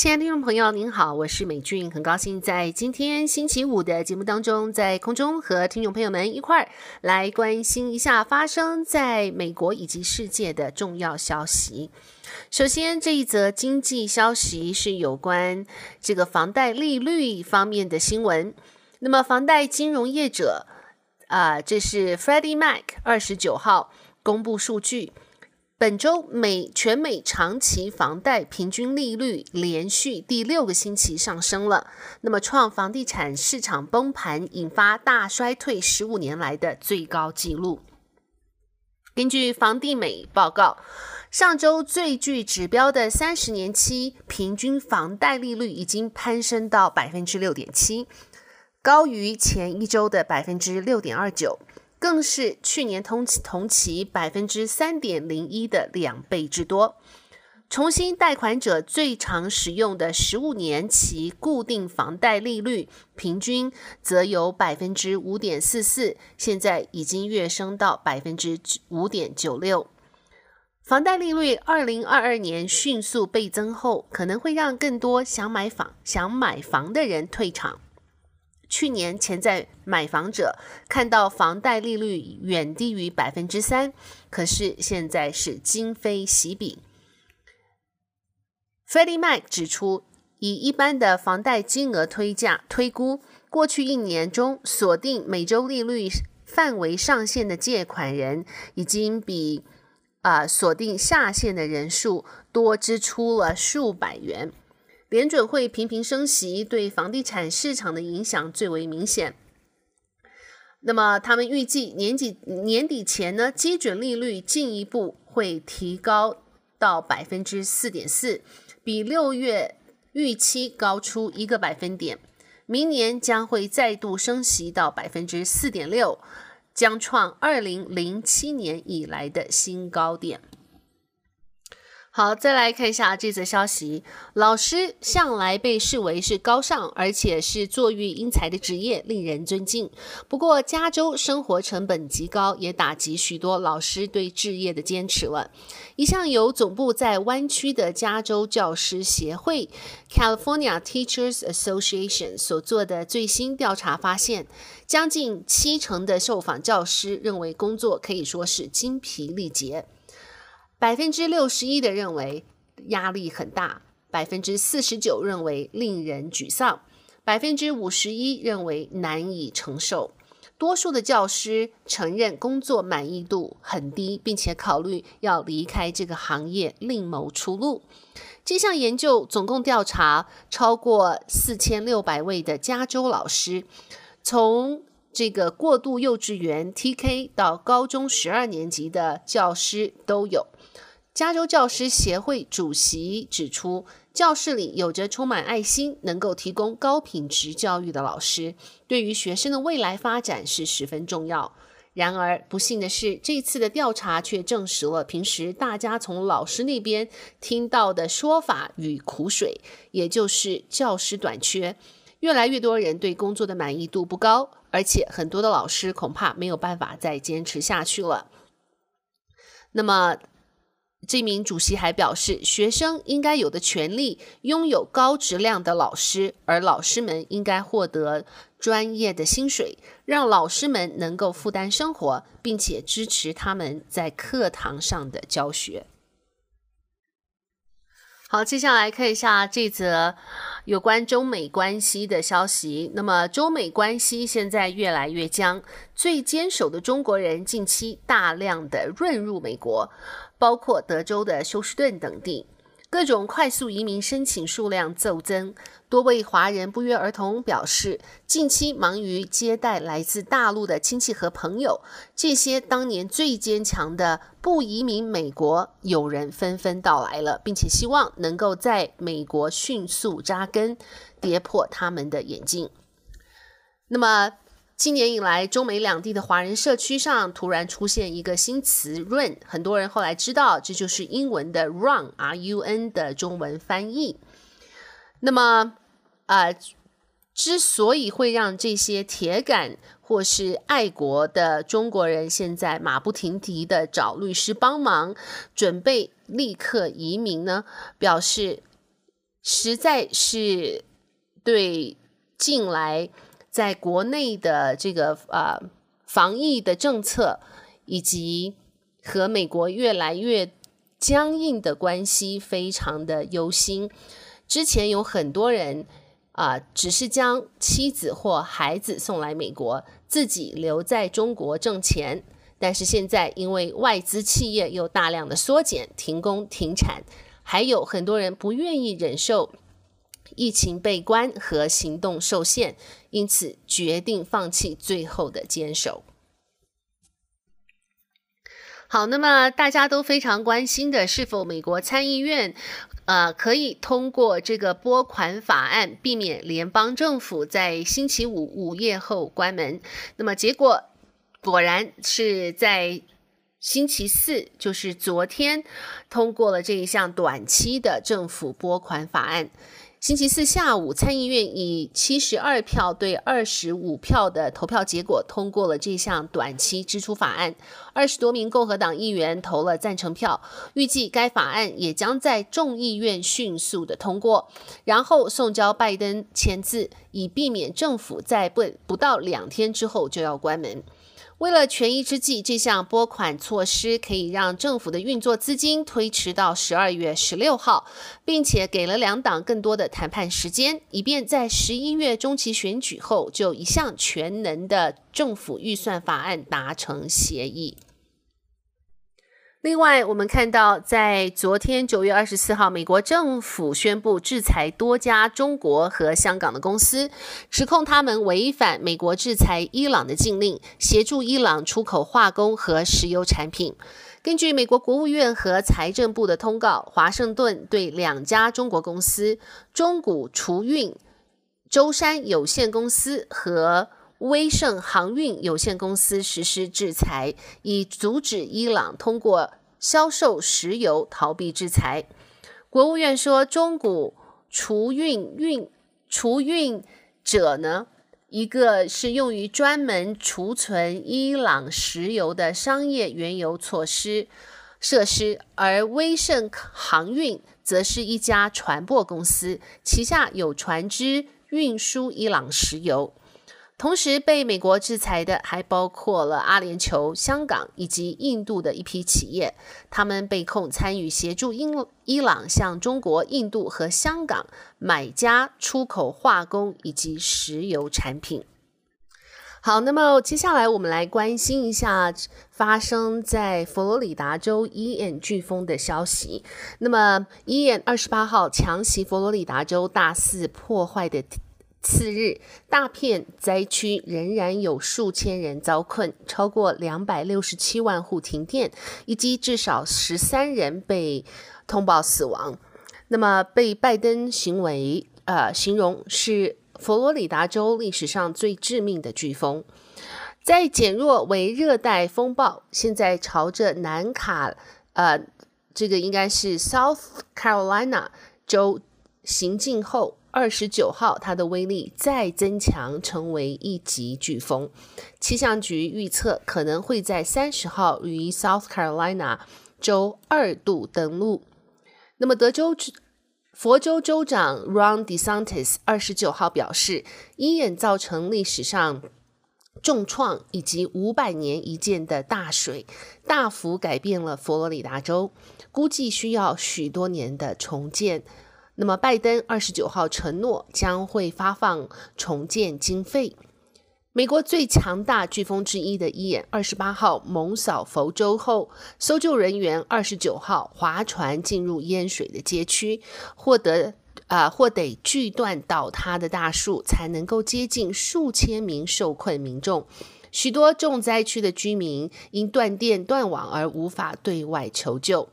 亲爱的听众朋友，您好，我是美俊，很高兴在今天星期五的节目当中，在空中和听众朋友们一块儿来关心一下发生在美国以及世界的重要消息。首先，这一则经济消息是有关这个房贷利率方面的新闻。那么，房贷金融业者啊、这是 Freddie Mac 二十九号公布数据。本周美全美长期房贷平均利率连续第六个星期上升了，那么创房地产市场崩盘引发大衰退十五年来的最高纪录。根据房地美报告，上周最具指标的三十年期平均房贷利率已经攀升到百分之六点七，高于前一周的百分之六点二九。更是去年同期同期百分之三点零一的两倍之多。重新贷款者最常使用的十五年期固定房贷利率平均则由百分之五点四四，现在已经跃升到百分之五点九六。房贷利率二零二二年迅速倍增后，可能会让更多想买房想买房的人退场。去年潜在买房者看到房贷利率远低于百分之三，可是现在是今非昔比。Freddie Mac 指出，以一般的房贷金额推价推估，过去一年中锁定每周利率范围上限的借款人，已经比啊、锁定下限的人数多支出了数百元。联准会频频升息，对房地产市场的影响最为明显。那么，他们预计年底年底前呢，基准利率进一步会提高到百分之四点四，比六月预期高出一个百分点。明年将会再度升息到百分之四点六，将创二零零七年以来的新高点。好，再来看一下这则消息。老师向来被视为是高尚而且是作育英才的职业，令人尊敬。不过，加州生活成本极高，也打击许多老师对置业的坚持了。一项由总部在湾区的加州教师协会 （California Teachers Association） 所做的最新调查发现，将近七成的受访教师认为工作可以说是精疲力竭。百分之六十一的认为压力很大，百分之四十九认为令人沮丧，百分之五十一认为难以承受。多数的教师承认工作满意度很低，并且考虑要离开这个行业，另谋出路。这项研究总共调查超过四千六百位的加州老师，从这个过渡幼稚园 TK 到高中十二年级的教师都有。加州教师协会主席指出，教室里有着充满爱心、能够提供高品质教育的老师，对于学生的未来发展是十分重要。然而，不幸的是，这次的调查却证实了平时大家从老师那边听到的说法与苦水，也就是教师短缺，越来越多人对工作的满意度不高，而且很多的老师恐怕没有办法再坚持下去了。那么，这名主席还表示，学生应该有的权利拥有高质量的老师，而老师们应该获得专业的薪水，让老师们能够负担生活，并且支持他们在课堂上的教学。好，接下来看一下这则有关中美关系的消息。那么，中美关系现在越来越僵，最坚守的中国人近期大量的润入美国。包括德州的休斯顿等地，各种快速移民申请数量骤增。多位华人不约而同表示，近期忙于接待来自大陆的亲戚和朋友。这些当年最坚强的不移民美国友人纷纷到来了，并且希望能够在美国迅速扎根，跌破他们的眼镜。那么，今年以来，中美两地的华人社区上突然出现一个新词 “run”，很多人后来知道这就是英文的 “run”，R-U-N 的中文翻译。那么，啊、之所以会让这些铁杆或是爱国的中国人现在马不停蹄的找律师帮忙，准备立刻移民呢？表示实在是对近来在国内的这个呃防疫的政策，以及和美国越来越僵硬的关系，非常的忧心。之前有很多人啊、只是将妻子或孩子送来美国，自己留在中国挣钱。但是现在，因为外资企业又大量的缩减、停工、停产，还有很多人不愿意忍受疫情被关和行动受限，因此决定放弃最后的坚守。好，那么大家都非常关心的，是否美国参议院呃可以通过这个拨款法案，避免联邦政府在星期五午夜后关门？那么结果。果然是在星期四，就是昨天，通过了这一项短期的政府拨款法案。星期四下午，参议院以七十二票对二十五票的投票结果通过了这项短期支出法案。二十多名共和党议员投了赞成票，预计该法案也将在众议院迅速的通过，然后送交拜登签字，以避免政府在不不到两天之后就要关门。为了权宜之计，这项拨款措施可以让政府的运作资金推迟到十二月十六号，并且给了两党更多的谈判时间，以便在十一月中期选举后就一项全能的政府预算法案达成协议。另外，我们看到，在昨天九月二十四号，美国政府宣布制裁多家中国和香港的公司，指控他们违反美国制裁伊朗的禁令，协助伊朗出口化工和石油产品。根据美国国务院和财政部的通告，华盛顿对两家中国公司中古储运舟山有限公司和威盛航运有限公司实施制裁，以阻止伊朗通过销售石油逃避制裁。国务院说，中古储运运储运者呢，一个是用于专门储存伊朗石油的商业原油措施设施，而威盛航运则是一家船舶公司，旗下有船只运输伊朗石油。同时被美国制裁的还包括了阿联酋、香港以及印度的一批企业，他们被控参与协助英伊朗向中国、印度和香港买家出口化工以及石油产品。好，那么接下来我们来关心一下发生在佛罗里达州伊恩飓风的消息。那么伊恩二十八号强袭佛罗里达州，大肆破坏的。次日，大片灾区仍然有数千人遭困，超过两百六十七万户停电，以及至少十三人被通报死亡。那么，被拜登行为呃形容是佛罗里达州历史上最致命的飓风，在减弱为热带风暴，现在朝着南卡呃这个应该是 South Carolina 州行进后。二十九号，它的威力再增强，成为一级飓风。气象局预测可能会在三十号于 South Carolina 州二度登陆。那么，德州佛州州长 Ron DeSantis 二十九号表示，伊恩造成历史上重创以及五百年一见的大水，大幅改变了佛罗里达州，估计需要许多年的重建。那么，拜登二十九号承诺将会发放重建经费。美国最强大飓风之一的伊恩二十八号猛扫佛州后，搜救人员二十九号划船进入淹水的街区，获得啊、呃，或得锯断倒塌的大树，才能够接近数千名受困民众。许多重灾区的居民因断电断网而无法对外求救。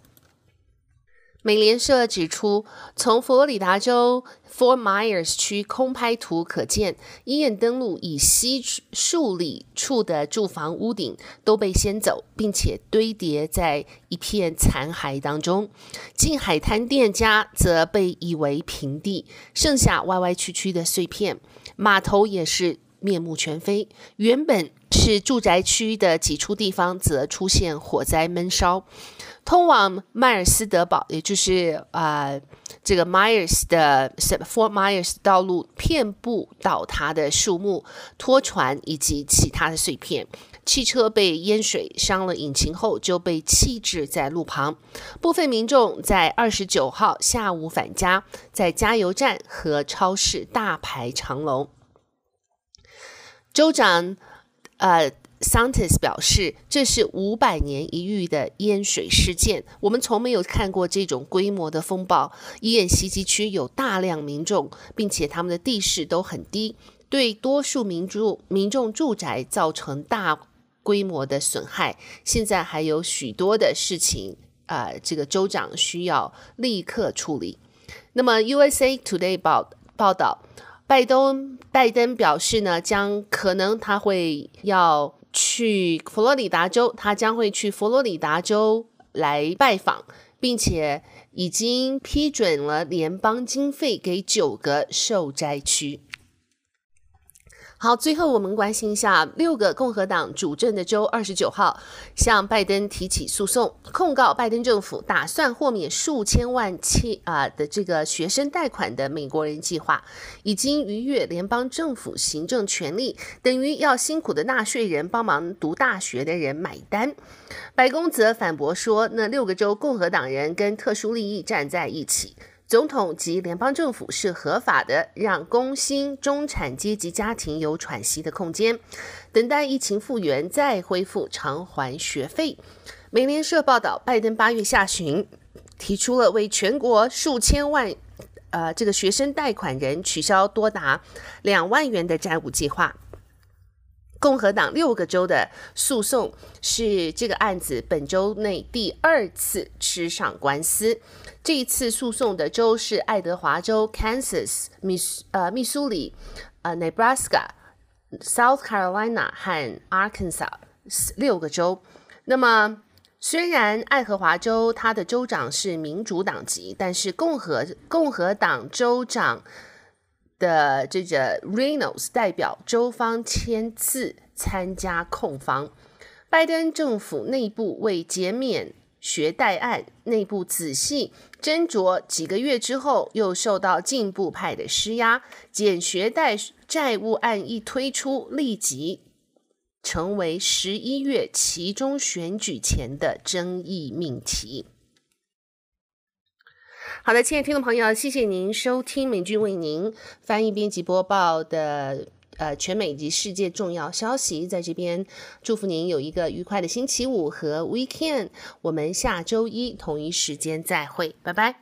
美联社指出，从佛罗里达州 Fort Myers 区空拍图可见，医院登陆以西数里处的住房屋顶都被掀走，并且堆叠在一片残骸当中。近海滩店家则被夷为平地，剩下歪歪曲曲的碎片。码头也是面目全非。原本是住宅区的几处地方，则出现火灾闷烧。通往迈尔斯德堡，也就是、呃，这个 Myers 的 Fort Myers 道路，遍布倒塌的树木、拖船以及其他的碎片。汽车被淹水伤了引擎后，就被弃置在路旁。部分民众在二十九号下午返家，在加油站和超市大排长龙。州长，呃。Santis 表示，这是五百年一遇的淹水事件。我们从没有看过这种规模的风暴。医院袭击区有大量民众，并且他们的地势都很低，对多数民住民众住宅造成大规模的损害。现在还有许多的事情，呃，这个州长需要立刻处理。那么，USA Today 报报道，拜登拜登表示呢，将可能他会要。去佛罗里达州，他将会去佛罗里达州来拜访，并且已经批准了联邦经费给九个受灾区。好，最后我们关心一下六个共和党主政的州，二十九号向拜登提起诉讼，控告拜登政府打算豁免数千万期啊的这个学生贷款的美国人计划，已经逾越联邦政府行政权力，等于要辛苦的纳税人帮忙读大学的人买单。白宫则反驳说，那六个州共和党人跟特殊利益站在一起。总统及联邦政府是合法的，让工薪中产阶级家庭有喘息的空间，等待疫情复原再恢复偿还学费。美联社报道，拜登八月下旬提出了为全国数千万呃这个学生贷款人取消多达两万元的债务计划。共和党六个州的诉讼是这个案子本周内第二次吃上官司。这一次诉讼的州是爱德华州、Kansas、密呃密苏里、呃 Nebraska、South Carolina 和 Arkansas 六个州。那么，虽然爱荷华州它的州长是民主党籍，但是共和共和党州长。的这个 Reynolds 代表州方签字参加控方，拜登政府内部为减免学贷案内部仔细斟酌，几个月之后又受到进步派的施压，减学贷债务案一推出，立即成为十一月期中选举前的争议命题。好的，亲爱的听众朋友，谢谢您收听美君为您翻译编辑播报的呃全美及世界重要消息，在这边祝福您有一个愉快的星期五和 weekend，我们下周一同一时间再会，拜拜。